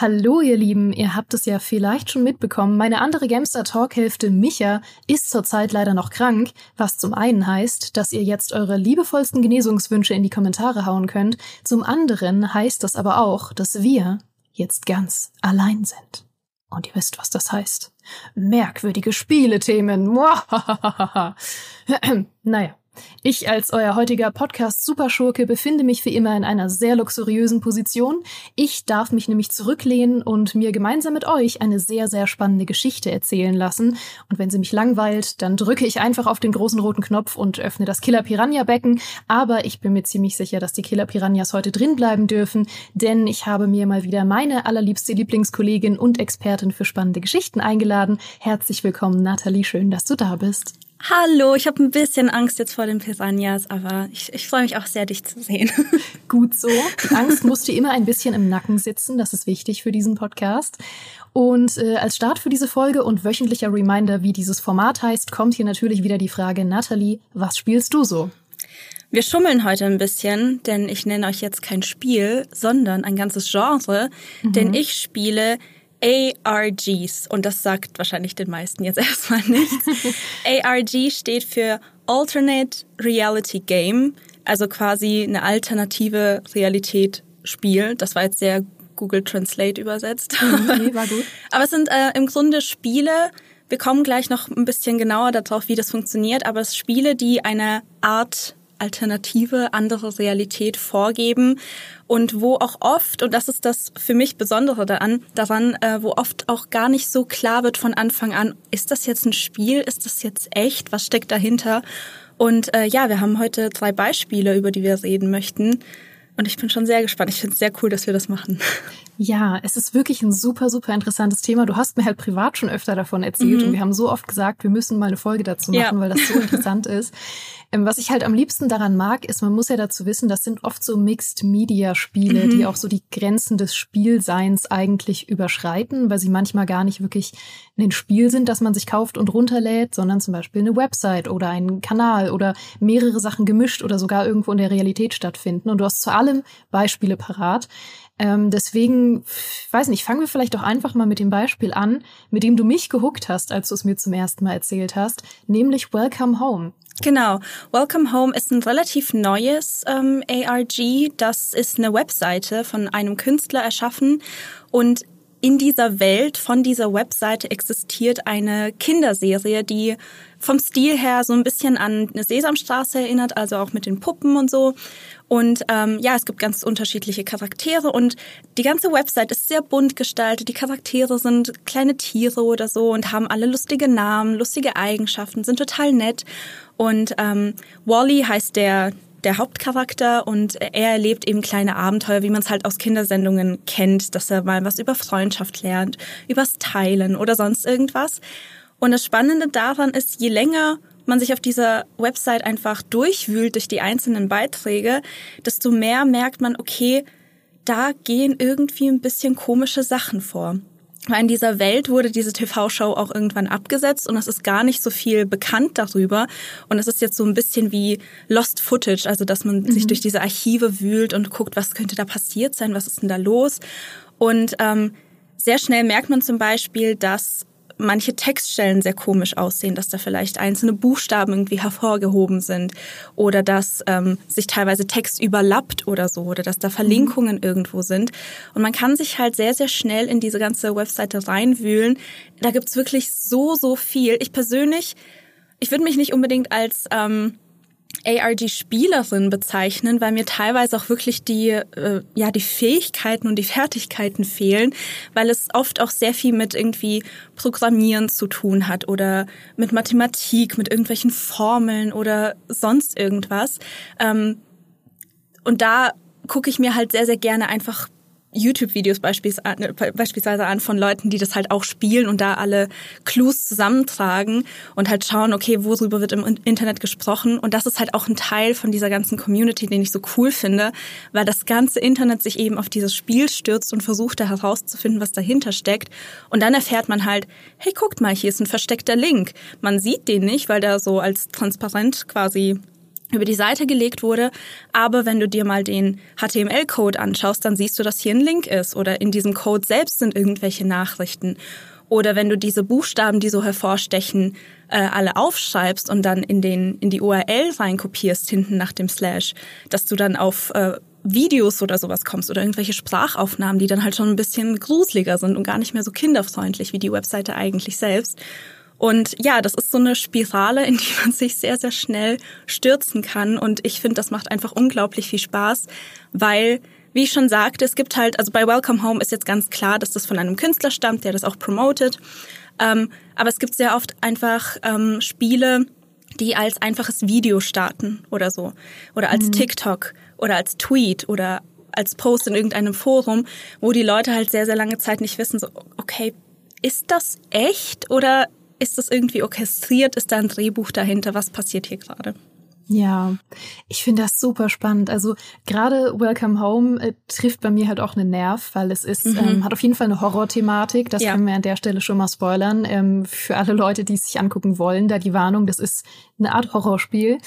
Hallo ihr Lieben, ihr habt es ja vielleicht schon mitbekommen, meine andere Gamester Talk-Hälfte Micha ist zurzeit leider noch krank, was zum einen heißt, dass ihr jetzt eure liebevollsten Genesungswünsche in die Kommentare hauen könnt, zum anderen heißt das aber auch, dass wir jetzt ganz allein sind. Und ihr wisst, was das heißt. Merkwürdige Spielethemen. naja. Ich als euer heutiger Podcast-Superschurke befinde mich wie immer in einer sehr luxuriösen Position. Ich darf mich nämlich zurücklehnen und mir gemeinsam mit euch eine sehr, sehr spannende Geschichte erzählen lassen. Und wenn sie mich langweilt, dann drücke ich einfach auf den großen roten Knopf und öffne das Killer-Piranha-Becken. Aber ich bin mir ziemlich sicher, dass die Killer-Piranhas heute drin bleiben dürfen, denn ich habe mir mal wieder meine allerliebste Lieblingskollegin und Expertin für spannende Geschichten eingeladen. Herzlich willkommen, Nathalie. Schön, dass du da bist. Hallo, ich habe ein bisschen Angst jetzt vor den Piranhas, aber ich, ich freue mich auch sehr, dich zu sehen. Gut so. Die Angst muss dir immer ein bisschen im Nacken sitzen. Das ist wichtig für diesen Podcast. Und äh, als Start für diese Folge und wöchentlicher Reminder, wie dieses Format heißt, kommt hier natürlich wieder die Frage, Nathalie, was spielst du so? Wir schummeln heute ein bisschen, denn ich nenne euch jetzt kein Spiel, sondern ein ganzes Genre, mhm. denn ich spiele ARGs und das sagt wahrscheinlich den meisten jetzt erstmal nichts. ARG steht für Alternate Reality Game, also quasi eine alternative Realität Spiel. Das war jetzt sehr Google Translate übersetzt. Okay, war gut. Aber es sind äh, im Grunde Spiele, wir kommen gleich noch ein bisschen genauer darauf, wie das funktioniert, aber es Spiele, die eine Art alternative, andere Realität vorgeben und wo auch oft, und das ist das für mich Besondere daran, daran äh, wo oft auch gar nicht so klar wird von Anfang an, ist das jetzt ein Spiel, ist das jetzt echt, was steckt dahinter? Und äh, ja, wir haben heute drei Beispiele, über die wir reden möchten. Und ich bin schon sehr gespannt. Ich finde es sehr cool, dass wir das machen. Ja, es ist wirklich ein super, super interessantes Thema. Du hast mir halt privat schon öfter davon erzählt mhm. und wir haben so oft gesagt, wir müssen mal eine Folge dazu machen, ja. weil das so interessant ist. Ähm, was ich halt am liebsten daran mag, ist, man muss ja dazu wissen, das sind oft so Mixed-Media-Spiele, mhm. die auch so die Grenzen des Spielseins eigentlich überschreiten, weil sie manchmal gar nicht wirklich ein Spiel sind, das man sich kauft und runterlädt, sondern zum Beispiel eine Website oder einen Kanal oder mehrere Sachen gemischt oder sogar irgendwo in der Realität stattfinden. Und du hast zu allem Beispiele parat. Ähm, deswegen, weiß nicht, fangen wir vielleicht doch einfach mal mit dem Beispiel an, mit dem du mich gehuckt hast, als du es mir zum ersten Mal erzählt hast, nämlich Welcome Home. Genau. Welcome Home ist ein relativ neues ähm, ARG. Das ist eine Webseite von einem Künstler erschaffen und in dieser Welt von dieser Webseite existiert eine Kinderserie, die vom Stil her so ein bisschen an eine Sesamstraße erinnert, also auch mit den Puppen und so. Und ähm, ja, es gibt ganz unterschiedliche Charaktere und die ganze Website ist sehr bunt gestaltet. Die Charaktere sind kleine Tiere oder so und haben alle lustige Namen, lustige Eigenschaften, sind total nett. Und ähm, Wally heißt der der Hauptcharakter und er erlebt eben kleine Abenteuer, wie man es halt aus Kindersendungen kennt, dass er mal was über Freundschaft lernt, übers Teilen oder sonst irgendwas. Und das Spannende daran ist, je länger man sich auf dieser Website einfach durchwühlt durch die einzelnen Beiträge, desto mehr merkt man, okay, da gehen irgendwie ein bisschen komische Sachen vor. Weil in dieser Welt wurde diese TV-Show auch irgendwann abgesetzt und es ist gar nicht so viel bekannt darüber. Und es ist jetzt so ein bisschen wie Lost Footage, also dass man mhm. sich durch diese Archive wühlt und guckt, was könnte da passiert sein, was ist denn da los. Und ähm, sehr schnell merkt man zum Beispiel, dass manche Textstellen sehr komisch aussehen, dass da vielleicht einzelne Buchstaben irgendwie hervorgehoben sind oder dass ähm, sich teilweise Text überlappt oder so oder dass da mhm. Verlinkungen mhm. irgendwo sind. Und man kann sich halt sehr, sehr schnell in diese ganze Webseite reinwühlen. Da gibt's wirklich so, so viel. Ich persönlich, ich würde mich nicht unbedingt als... Ähm, ARG-Spielerin bezeichnen, weil mir teilweise auch wirklich die, äh, ja, die Fähigkeiten und die Fertigkeiten fehlen, weil es oft auch sehr viel mit irgendwie Programmieren zu tun hat oder mit Mathematik, mit irgendwelchen Formeln oder sonst irgendwas. Ähm, und da gucke ich mir halt sehr, sehr gerne einfach YouTube-Videos beispielsweise an von Leuten, die das halt auch spielen und da alle Clues zusammentragen und halt schauen, okay, worüber wird im Internet gesprochen. Und das ist halt auch ein Teil von dieser ganzen Community, den ich so cool finde, weil das ganze Internet sich eben auf dieses Spiel stürzt und versucht da herauszufinden, was dahinter steckt. Und dann erfährt man halt, hey, guckt mal, hier ist ein versteckter Link. Man sieht den nicht, weil der so als transparent quasi über die Seite gelegt wurde. Aber wenn du dir mal den HTML-Code anschaust, dann siehst du, dass hier ein Link ist oder in diesem Code selbst sind irgendwelche Nachrichten. Oder wenn du diese Buchstaben, die so hervorstechen, äh, alle aufschreibst und dann in, den, in die URL reinkopierst, hinten nach dem Slash, dass du dann auf äh, Videos oder sowas kommst oder irgendwelche Sprachaufnahmen, die dann halt schon ein bisschen gruseliger sind und gar nicht mehr so kinderfreundlich wie die Webseite eigentlich selbst. Und ja, das ist so eine Spirale, in die man sich sehr, sehr schnell stürzen kann. Und ich finde, das macht einfach unglaublich viel Spaß, weil wie ich schon sagte, es gibt halt, also bei Welcome Home ist jetzt ganz klar, dass das von einem Künstler stammt, der das auch promotet. Ähm, aber es gibt sehr oft einfach ähm, Spiele, die als einfaches Video starten oder so. Oder als mhm. TikTok oder als Tweet oder als Post in irgendeinem Forum, wo die Leute halt sehr, sehr lange Zeit nicht wissen, so, okay, ist das echt oder ist das irgendwie orchestriert? Ist da ein Drehbuch dahinter? Was passiert hier gerade? Ja, ich finde das super spannend. Also gerade Welcome Home äh, trifft bei mir halt auch einen Nerv, weil es ist, mhm. ähm, hat auf jeden Fall eine Horror-Thematik. Das ja. können wir an der Stelle schon mal spoilern. Ähm, für alle Leute, die es sich angucken wollen, da die Warnung, das ist eine Art Horrorspiel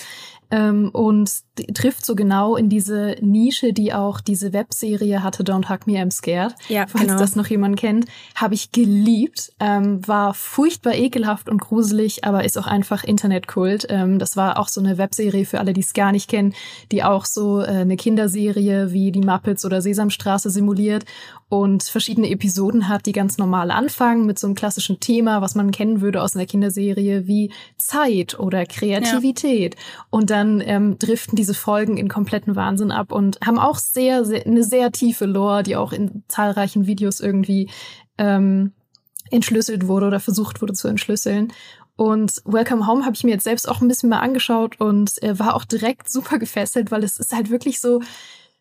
ähm, und trifft so genau in diese Nische, die auch diese Webserie hatte, Don't Hug Me, I'm Scared. Ja, Falls genau. das noch jemand kennt, habe ich geliebt. Ähm, war furchtbar ekelhaft und gruselig, aber ist auch einfach Internetkult. Ähm, das war auch so eine Webserie für alle, die es gar nicht kennen, die auch so äh, eine Kinderserie wie die Muppets oder Sesamstraße simuliert und verschiedene Episoden hat, die ganz normal anfangen mit so einem klassischen Thema, was man kennen würde aus einer Kinderserie wie Zeit oder Kreativität. Ja. Und dann ähm, driften diese Folgen in kompletten Wahnsinn ab und haben auch sehr, sehr eine sehr tiefe Lore, die auch in zahlreichen Videos irgendwie ähm, entschlüsselt wurde oder versucht wurde zu entschlüsseln. Und Welcome Home habe ich mir jetzt selbst auch ein bisschen mal angeschaut und äh, war auch direkt super gefesselt, weil es ist halt wirklich so,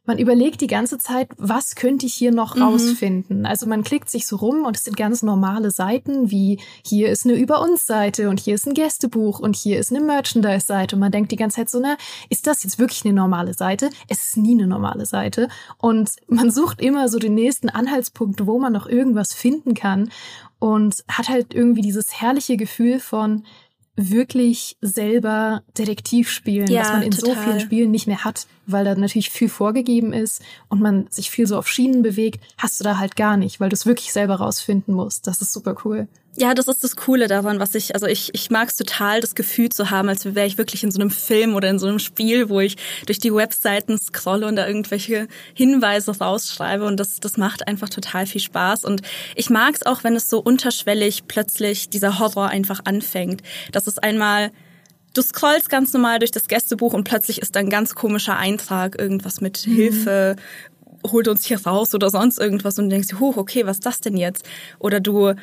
man überlegt die ganze Zeit, was könnte ich hier noch mhm. rausfinden? Also man klickt sich so rum und es sind ganz normale Seiten, wie hier ist eine Über uns Seite und hier ist ein Gästebuch und hier ist eine Merchandise Seite und man denkt die ganze Zeit so, na, ist das jetzt wirklich eine normale Seite? Es ist nie eine normale Seite und man sucht immer so den nächsten Anhaltspunkt, wo man noch irgendwas finden kann und hat halt irgendwie dieses herrliche Gefühl von, wirklich selber Detektiv spielen, ja, was man in total. so vielen Spielen nicht mehr hat, weil da natürlich viel vorgegeben ist und man sich viel so auf Schienen bewegt, hast du da halt gar nicht, weil du es wirklich selber rausfinden musst. Das ist super cool. Ja, das ist das Coole daran, was ich, also ich, ich mag es total, das Gefühl zu haben, als wäre ich wirklich in so einem Film oder in so einem Spiel, wo ich durch die Webseiten scrolle und da irgendwelche Hinweise rausschreibe und das, das macht einfach total viel Spaß und ich mag es auch, wenn es so unterschwellig plötzlich dieser Horror einfach anfängt. Das ist einmal, du scrollst ganz normal durch das Gästebuch und plötzlich ist da ein ganz komischer Eintrag, irgendwas mit mhm. Hilfe, holt uns hier raus oder sonst irgendwas und du denkst, huch, okay, was ist das denn jetzt? Oder du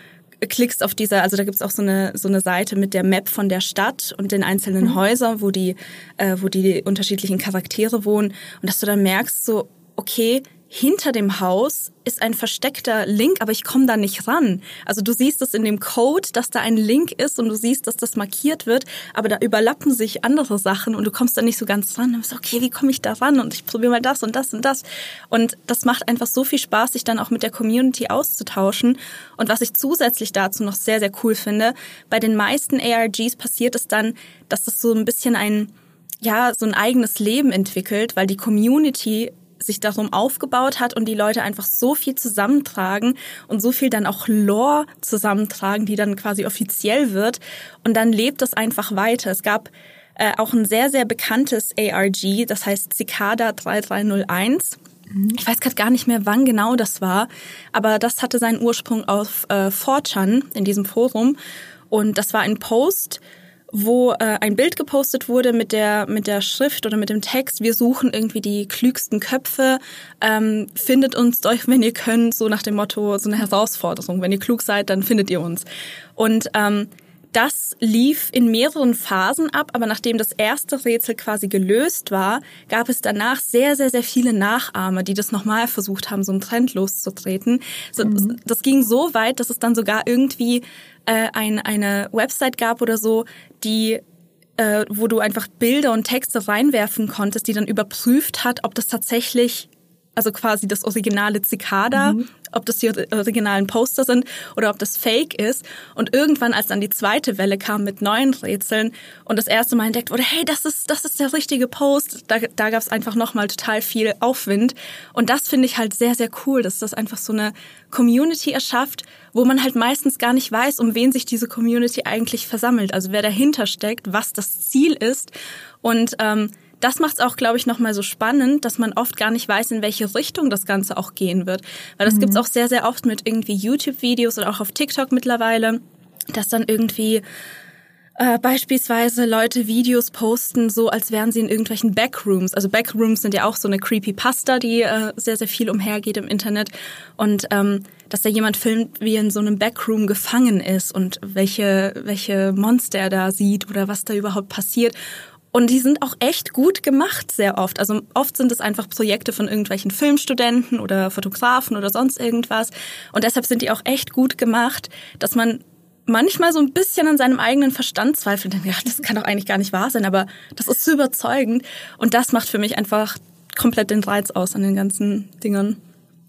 klickst auf dieser, also da gibt's auch so eine, so eine Seite mit der Map von der Stadt und den einzelnen mhm. Häusern, wo die, äh, wo die unterschiedlichen Charaktere wohnen und dass du dann merkst, so, okay, hinter dem Haus ist ein versteckter Link, aber ich komme da nicht ran. Also du siehst es in dem Code, dass da ein Link ist und du siehst, dass das markiert wird, aber da überlappen sich andere Sachen und du kommst da nicht so ganz ran. Du bist okay, wie komme ich da ran? Und ich probiere mal das und das und das. Und das macht einfach so viel Spaß, sich dann auch mit der Community auszutauschen. Und was ich zusätzlich dazu noch sehr, sehr cool finde, bei den meisten ARGs passiert es dann, dass das so ein bisschen ein ja, so ein eigenes Leben entwickelt, weil die Community sich darum aufgebaut hat und die Leute einfach so viel zusammentragen und so viel dann auch Lore zusammentragen, die dann quasi offiziell wird. Und dann lebt das einfach weiter. Es gab äh, auch ein sehr, sehr bekanntes ARG, das heißt Cicada 3301. Mhm. Ich weiß gerade gar nicht mehr, wann genau das war, aber das hatte seinen Ursprung auf äh, 4chan in diesem Forum. Und das war ein Post, wo äh, ein Bild gepostet wurde mit der mit der Schrift oder mit dem Text. Wir suchen irgendwie die klügsten Köpfe. Ähm, findet uns doch, wenn ihr könnt, so nach dem Motto so eine Herausforderung. Wenn ihr klug seid, dann findet ihr uns. Und ähm, das lief in mehreren Phasen ab, aber nachdem das erste Rätsel quasi gelöst war, gab es danach sehr, sehr, sehr viele Nachahmer, die das nochmal versucht haben, so einen Trend loszutreten. So, mhm. Das ging so weit, dass es dann sogar irgendwie äh, ein, eine Website gab oder so, die äh, wo du einfach Bilder und Texte reinwerfen konntest, die dann überprüft hat, ob das tatsächlich also quasi das originale Cicada, mhm. ob das die originalen Poster sind oder ob das Fake ist. Und irgendwann, als dann die zweite Welle kam mit neuen Rätseln und das erste Mal entdeckt wurde, hey, das ist, das ist der richtige Post, da, da gab es einfach nochmal total viel Aufwind. Und das finde ich halt sehr, sehr cool, dass das einfach so eine Community erschafft, wo man halt meistens gar nicht weiß, um wen sich diese Community eigentlich versammelt. Also wer dahinter steckt, was das Ziel ist. Und ähm, das macht es auch, glaube ich, nochmal so spannend, dass man oft gar nicht weiß, in welche Richtung das Ganze auch gehen wird. Weil das mhm. gibt's auch sehr, sehr oft mit irgendwie YouTube-Videos oder auch auf TikTok mittlerweile, dass dann irgendwie äh, beispielsweise Leute Videos posten, so als wären sie in irgendwelchen Backrooms. Also Backrooms sind ja auch so eine Creepypasta, die äh, sehr, sehr viel umhergeht im Internet. Und ähm, dass da jemand filmt, wie er in so einem Backroom gefangen ist und welche, welche Monster er da sieht oder was da überhaupt passiert. Und die sind auch echt gut gemacht, sehr oft. Also oft sind es einfach Projekte von irgendwelchen Filmstudenten oder Fotografen oder sonst irgendwas. Und deshalb sind die auch echt gut gemacht, dass man manchmal so ein bisschen an seinem eigenen Verstand zweifelt. Ja, das kann doch eigentlich gar nicht wahr sein, aber das ist so überzeugend. Und das macht für mich einfach komplett den Reiz aus an den ganzen Dingern.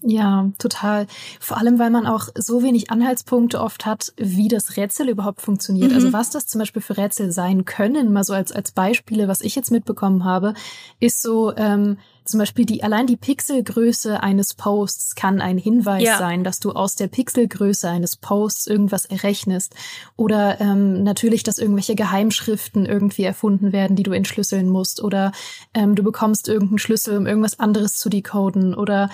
Ja, total. Vor allem, weil man auch so wenig Anhaltspunkte oft hat, wie das Rätsel überhaupt funktioniert. Also mhm. Also was das zum Beispiel für Rätsel sein können, mal so als, als Beispiele, was ich jetzt mitbekommen habe, ist so, ähm, zum Beispiel die, allein die Pixelgröße eines Posts kann ein Hinweis ja. sein, dass du aus der Pixelgröße eines Posts irgendwas errechnest. Oder ähm, natürlich, dass irgendwelche Geheimschriften irgendwie erfunden werden, die du entschlüsseln musst. Oder ähm, du bekommst irgendeinen Schlüssel, um irgendwas anderes zu decoden. Oder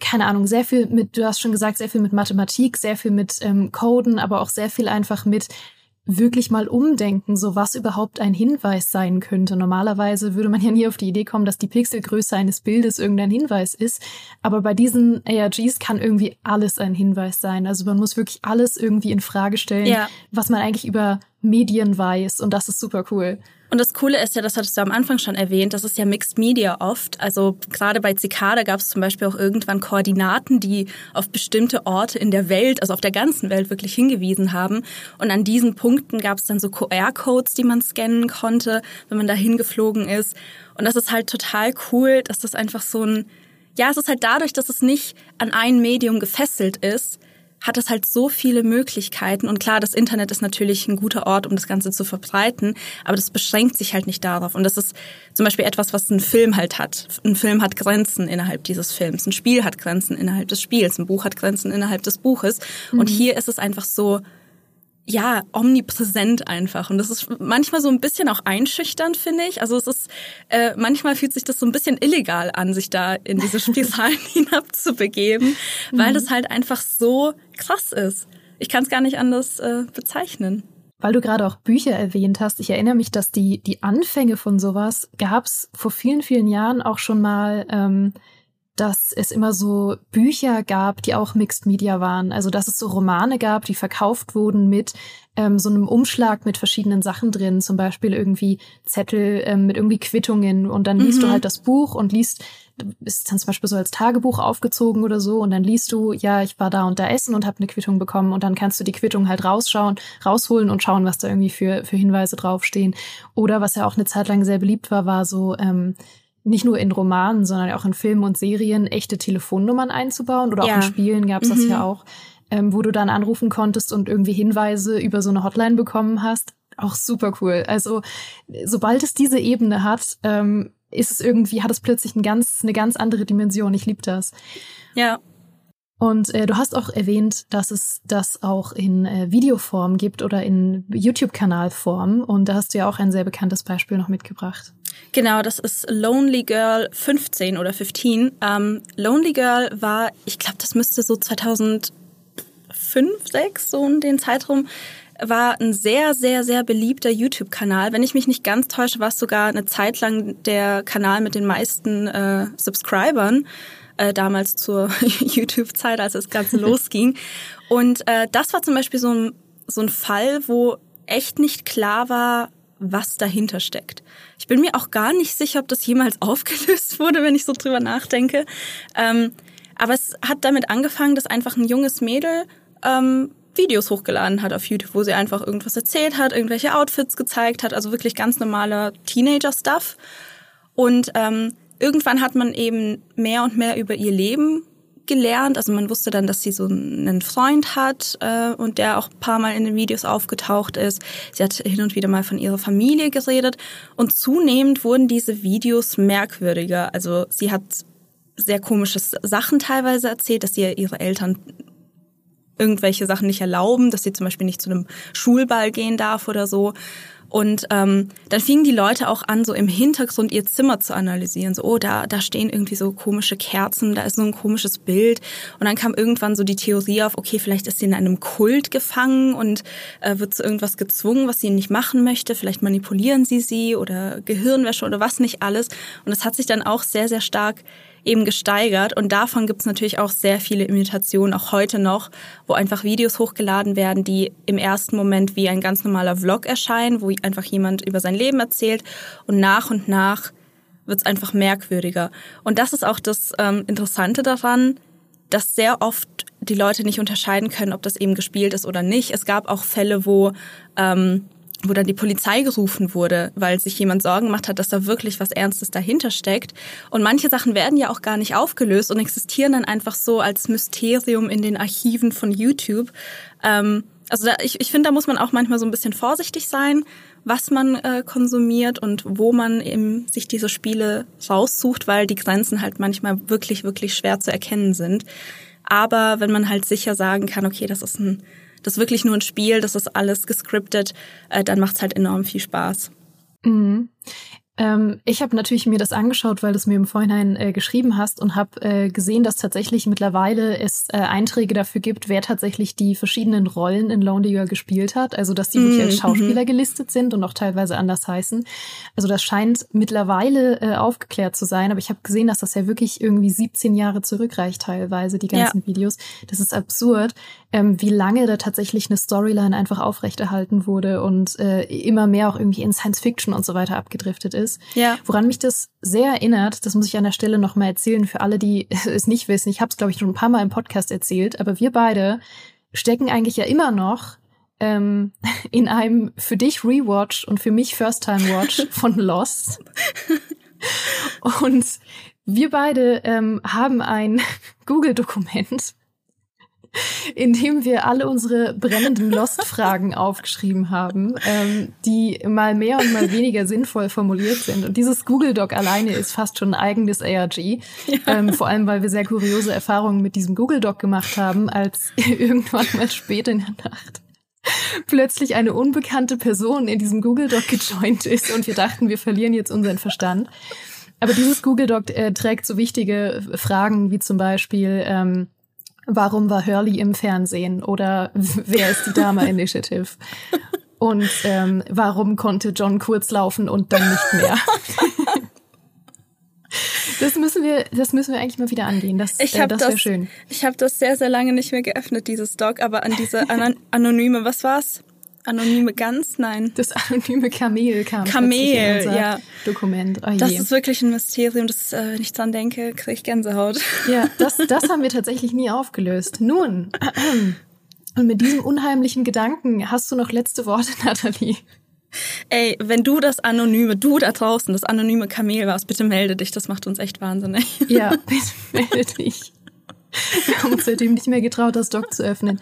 keine Ahnung, sehr viel mit, du hast schon gesagt, sehr viel mit Mathematik, sehr viel mit ähm, Coden, aber auch sehr viel einfach mit wirklich mal umdenken, so was überhaupt ein Hinweis sein könnte. Normalerweise würde man ja nie auf die Idee kommen, dass die Pixelgröße eines Bildes irgendein Hinweis ist. Aber bei diesen ARGs kann irgendwie alles ein Hinweis sein. Also man muss wirklich alles irgendwie in Frage stellen, ja. was man eigentlich über Medien weiß. Und das ist super cool. Und das Coole ist ja, das hattest du am Anfang schon erwähnt, das ist ja Mixed Media oft. Also gerade bei Cicada gab es zum Beispiel auch irgendwann Koordinaten, die auf bestimmte Orte in der Welt, also auf der ganzen Welt wirklich hingewiesen haben. Und an diesen Punkten gab es dann so QR-Codes, die man scannen konnte, wenn man da hingeflogen ist. Und das ist halt total cool, dass das einfach so ein, ja, es ist halt dadurch, dass es nicht an ein Medium gefesselt ist, hat es halt so viele Möglichkeiten. Und klar, das Internet ist natürlich ein guter Ort, um das Ganze zu verbreiten, aber das beschränkt sich halt nicht darauf. Und das ist zum Beispiel etwas, was ein Film halt hat. Ein Film hat Grenzen innerhalb dieses Films. Ein Spiel hat Grenzen innerhalb des Spiels. Ein Buch hat Grenzen innerhalb des Buches. Mhm. Und hier ist es einfach so, ja, omnipräsent einfach. Und das ist manchmal so ein bisschen auch einschüchternd, finde ich. Also es ist, äh, manchmal fühlt sich das so ein bisschen illegal an, sich da in diese Spiralen hinabzubegeben, weil mhm. das halt einfach so krass ist. Ich kann es gar nicht anders äh, bezeichnen. Weil du gerade auch Bücher erwähnt hast, ich erinnere mich, dass die, die Anfänge von sowas gab es vor vielen, vielen Jahren auch schon mal ähm, dass es immer so Bücher gab, die auch Mixed Media waren. Also dass es so Romane gab, die verkauft wurden mit ähm, so einem Umschlag mit verschiedenen Sachen drin, zum Beispiel irgendwie Zettel ähm, mit irgendwie Quittungen und dann liest mhm. du halt das Buch und liest, ist dann zum Beispiel so als Tagebuch aufgezogen oder so und dann liest du, ja, ich war da und da essen und habe eine Quittung bekommen und dann kannst du die Quittung halt rausschauen, rausholen und schauen, was da irgendwie für, für Hinweise draufstehen. Oder was ja auch eine Zeit lang sehr beliebt war, war so ähm, nicht nur in Romanen, sondern auch in Filmen und Serien echte Telefonnummern einzubauen oder auch ja. in Spielen gab es mhm. das ja auch, ähm, wo du dann anrufen konntest und irgendwie Hinweise über so eine Hotline bekommen hast. Auch super cool. Also sobald es diese Ebene hat, ähm, ist es irgendwie, hat es plötzlich ein ganz, eine ganz andere Dimension. Ich liebe das. Ja, und äh, du hast auch erwähnt, dass es das auch in äh, Videoform gibt oder in YouTube-Kanalform. Und da hast du ja auch ein sehr bekanntes Beispiel noch mitgebracht. Genau, das ist Lonely Girl 15 oder 15. Ähm, Lonely Girl war, ich glaube, das müsste so 2005, 6 so in den Zeitraum war ein sehr, sehr, sehr beliebter YouTube-Kanal. Wenn ich mich nicht ganz täusche, war es sogar eine Zeit lang der Kanal mit den meisten äh, Subscribern äh, damals zur YouTube-Zeit, als das Ganze losging. Und äh, das war zum Beispiel so ein, so ein Fall, wo echt nicht klar war, was dahinter steckt. Ich bin mir auch gar nicht sicher, ob das jemals aufgelöst wurde, wenn ich so drüber nachdenke. Ähm, aber es hat damit angefangen, dass einfach ein junges Mädel ähm, Videos hochgeladen hat auf YouTube, wo sie einfach irgendwas erzählt hat, irgendwelche Outfits gezeigt hat, also wirklich ganz normaler Teenager-Stuff. Und ähm, irgendwann hat man eben mehr und mehr über ihr Leben gelernt. Also man wusste dann, dass sie so einen Freund hat äh, und der auch ein paar Mal in den Videos aufgetaucht ist. Sie hat hin und wieder mal von ihrer Familie geredet und zunehmend wurden diese Videos merkwürdiger. Also sie hat sehr komische Sachen teilweise erzählt, dass sie ihre Eltern irgendwelche Sachen nicht erlauben, dass sie zum Beispiel nicht zu einem Schulball gehen darf oder so. Und ähm, dann fingen die Leute auch an, so im Hintergrund ihr Zimmer zu analysieren. So, oh, da, da stehen irgendwie so komische Kerzen, da ist so ein komisches Bild. Und dann kam irgendwann so die Theorie auf, okay, vielleicht ist sie in einem Kult gefangen und äh, wird zu irgendwas gezwungen, was sie nicht machen möchte. Vielleicht manipulieren sie sie oder Gehirnwäsche oder was nicht alles. Und es hat sich dann auch sehr, sehr stark eben gesteigert. Und davon gibt es natürlich auch sehr viele Imitationen, auch heute noch, wo einfach Videos hochgeladen werden, die im ersten Moment wie ein ganz normaler Vlog erscheinen, wo einfach jemand über sein Leben erzählt. Und nach und nach wird es einfach merkwürdiger. Und das ist auch das ähm, Interessante daran, dass sehr oft die Leute nicht unterscheiden können, ob das eben gespielt ist oder nicht. Es gab auch Fälle, wo ähm, wo dann die Polizei gerufen wurde, weil sich jemand Sorgen gemacht hat, dass da wirklich was Ernstes dahinter steckt. Und manche Sachen werden ja auch gar nicht aufgelöst und existieren dann einfach so als Mysterium in den Archiven von YouTube. Ähm, also da, ich, ich finde, da muss man auch manchmal so ein bisschen vorsichtig sein, was man äh, konsumiert und wo man eben sich diese Spiele raussucht, weil die Grenzen halt manchmal wirklich, wirklich schwer zu erkennen sind. Aber wenn man halt sicher sagen kann, okay, das ist ein das ist wirklich nur ein Spiel, das ist alles gescriptet, äh, dann macht's halt enorm viel Spaß. Mhm. Ähm, ich habe natürlich mir das angeschaut, weil du es mir im Vorhinein äh, geschrieben hast und habe äh, gesehen, dass tatsächlich mittlerweile es äh, Einträge dafür gibt, wer tatsächlich die verschiedenen Rollen in Lone Digger gespielt hat. Also dass die mm, wirklich als mhm. Schauspieler mm gelistet sind und auch teilweise anders heißen. Also das scheint mittlerweile äh, aufgeklärt zu sein, aber ich habe gesehen, dass das ja wirklich irgendwie 17 Jahre zurückreicht teilweise, die ganzen ja. Videos. Das ist absurd, ähm, wie lange da tatsächlich eine Storyline einfach aufrechterhalten wurde und äh, immer mehr auch irgendwie in Science Fiction und so weiter abgedriftet ist ist. Ja. Woran mich das sehr erinnert, das muss ich an der Stelle nochmal erzählen für alle, die es nicht wissen. Ich habe es, glaube ich, schon ein paar Mal im Podcast erzählt, aber wir beide stecken eigentlich ja immer noch ähm, in einem für dich Rewatch und für mich First-Time-Watch von Lost. Und wir beide ähm, haben ein Google-Dokument, indem wir alle unsere brennenden Lost-Fragen aufgeschrieben haben, ähm, die mal mehr und mal weniger sinnvoll formuliert sind. Und dieses Google Doc alleine ist fast schon ein eigenes ARG. Ja. Ähm, vor allem, weil wir sehr kuriose Erfahrungen mit diesem Google Doc gemacht haben, als irgendwann mal spät in der Nacht plötzlich eine unbekannte Person in diesem Google Doc gejoint ist und wir dachten, wir verlieren jetzt unseren Verstand. Aber dieses Google Doc äh, trägt so wichtige Fragen wie zum Beispiel, ähm, Warum war Hurley im Fernsehen? Oder wer ist die Dame Initiative? Und ähm, warum konnte John kurz laufen und dann nicht mehr? Das müssen wir, das müssen wir eigentlich mal wieder angehen. Das, ich äh, das wäre schön. Ich habe das sehr, sehr lange nicht mehr geöffnet, dieses Doc, aber an diese an anonyme, was war's? Anonyme Gans? Nein. Das anonyme Kamel kam. Kamel, ja. Dokument. Oh das ist wirklich ein Mysterium, das, äh, wenn ich dran denke, kriege ich Gänsehaut. Ja, das, das haben wir tatsächlich nie aufgelöst. Nun, und mit diesem unheimlichen Gedanken hast du noch letzte Worte, Nathalie. Ey, wenn du das anonyme, du da draußen, das anonyme Kamel warst, bitte melde dich, das macht uns echt wahnsinnig. Ja, bitte melde dich. Wir haben uns seitdem nicht mehr getraut, das Doc zu öffnen.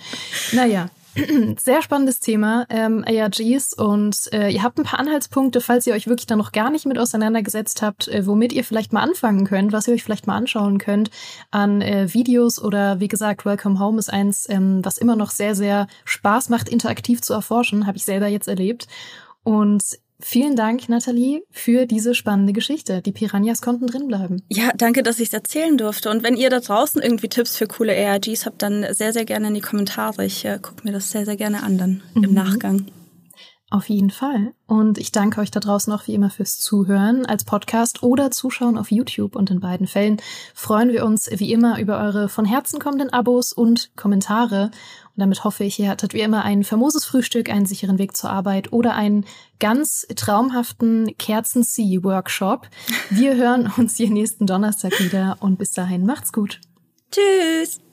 Naja, sehr spannendes Thema, ähm, ARGs. Und äh, ihr habt ein paar Anhaltspunkte, falls ihr euch wirklich da noch gar nicht mit auseinandergesetzt habt, äh, womit ihr vielleicht mal anfangen könnt, was ihr euch vielleicht mal anschauen könnt an äh, Videos oder wie gesagt, Welcome Home ist eins, ähm, was immer noch sehr, sehr Spaß macht, interaktiv zu erforschen, habe ich selber jetzt erlebt. Und Vielen Dank, Nathalie, für diese spannende Geschichte. Die Piranhas konnten drinbleiben. Ja, danke, dass ich es erzählen durfte. Und wenn ihr da draußen irgendwie Tipps für coole ARGs habt, dann sehr, sehr gerne in die Kommentare. Ich äh, gucke mir das sehr, sehr gerne an dann mhm. im Nachgang. Auf jeden Fall. Und ich danke euch da draußen auch wie immer fürs Zuhören als Podcast oder Zuschauen auf YouTube. Und in beiden Fällen freuen wir uns wie immer über eure von Herzen kommenden Abos und Kommentare. Und damit hoffe ich, ihr hattet wie immer ein famoses Frühstück, einen sicheren Weg zur Arbeit oder einen ganz traumhaften Kerzen-See-Workshop. Wir hören uns hier nächsten Donnerstag wieder und bis dahin macht's gut. Tschüss.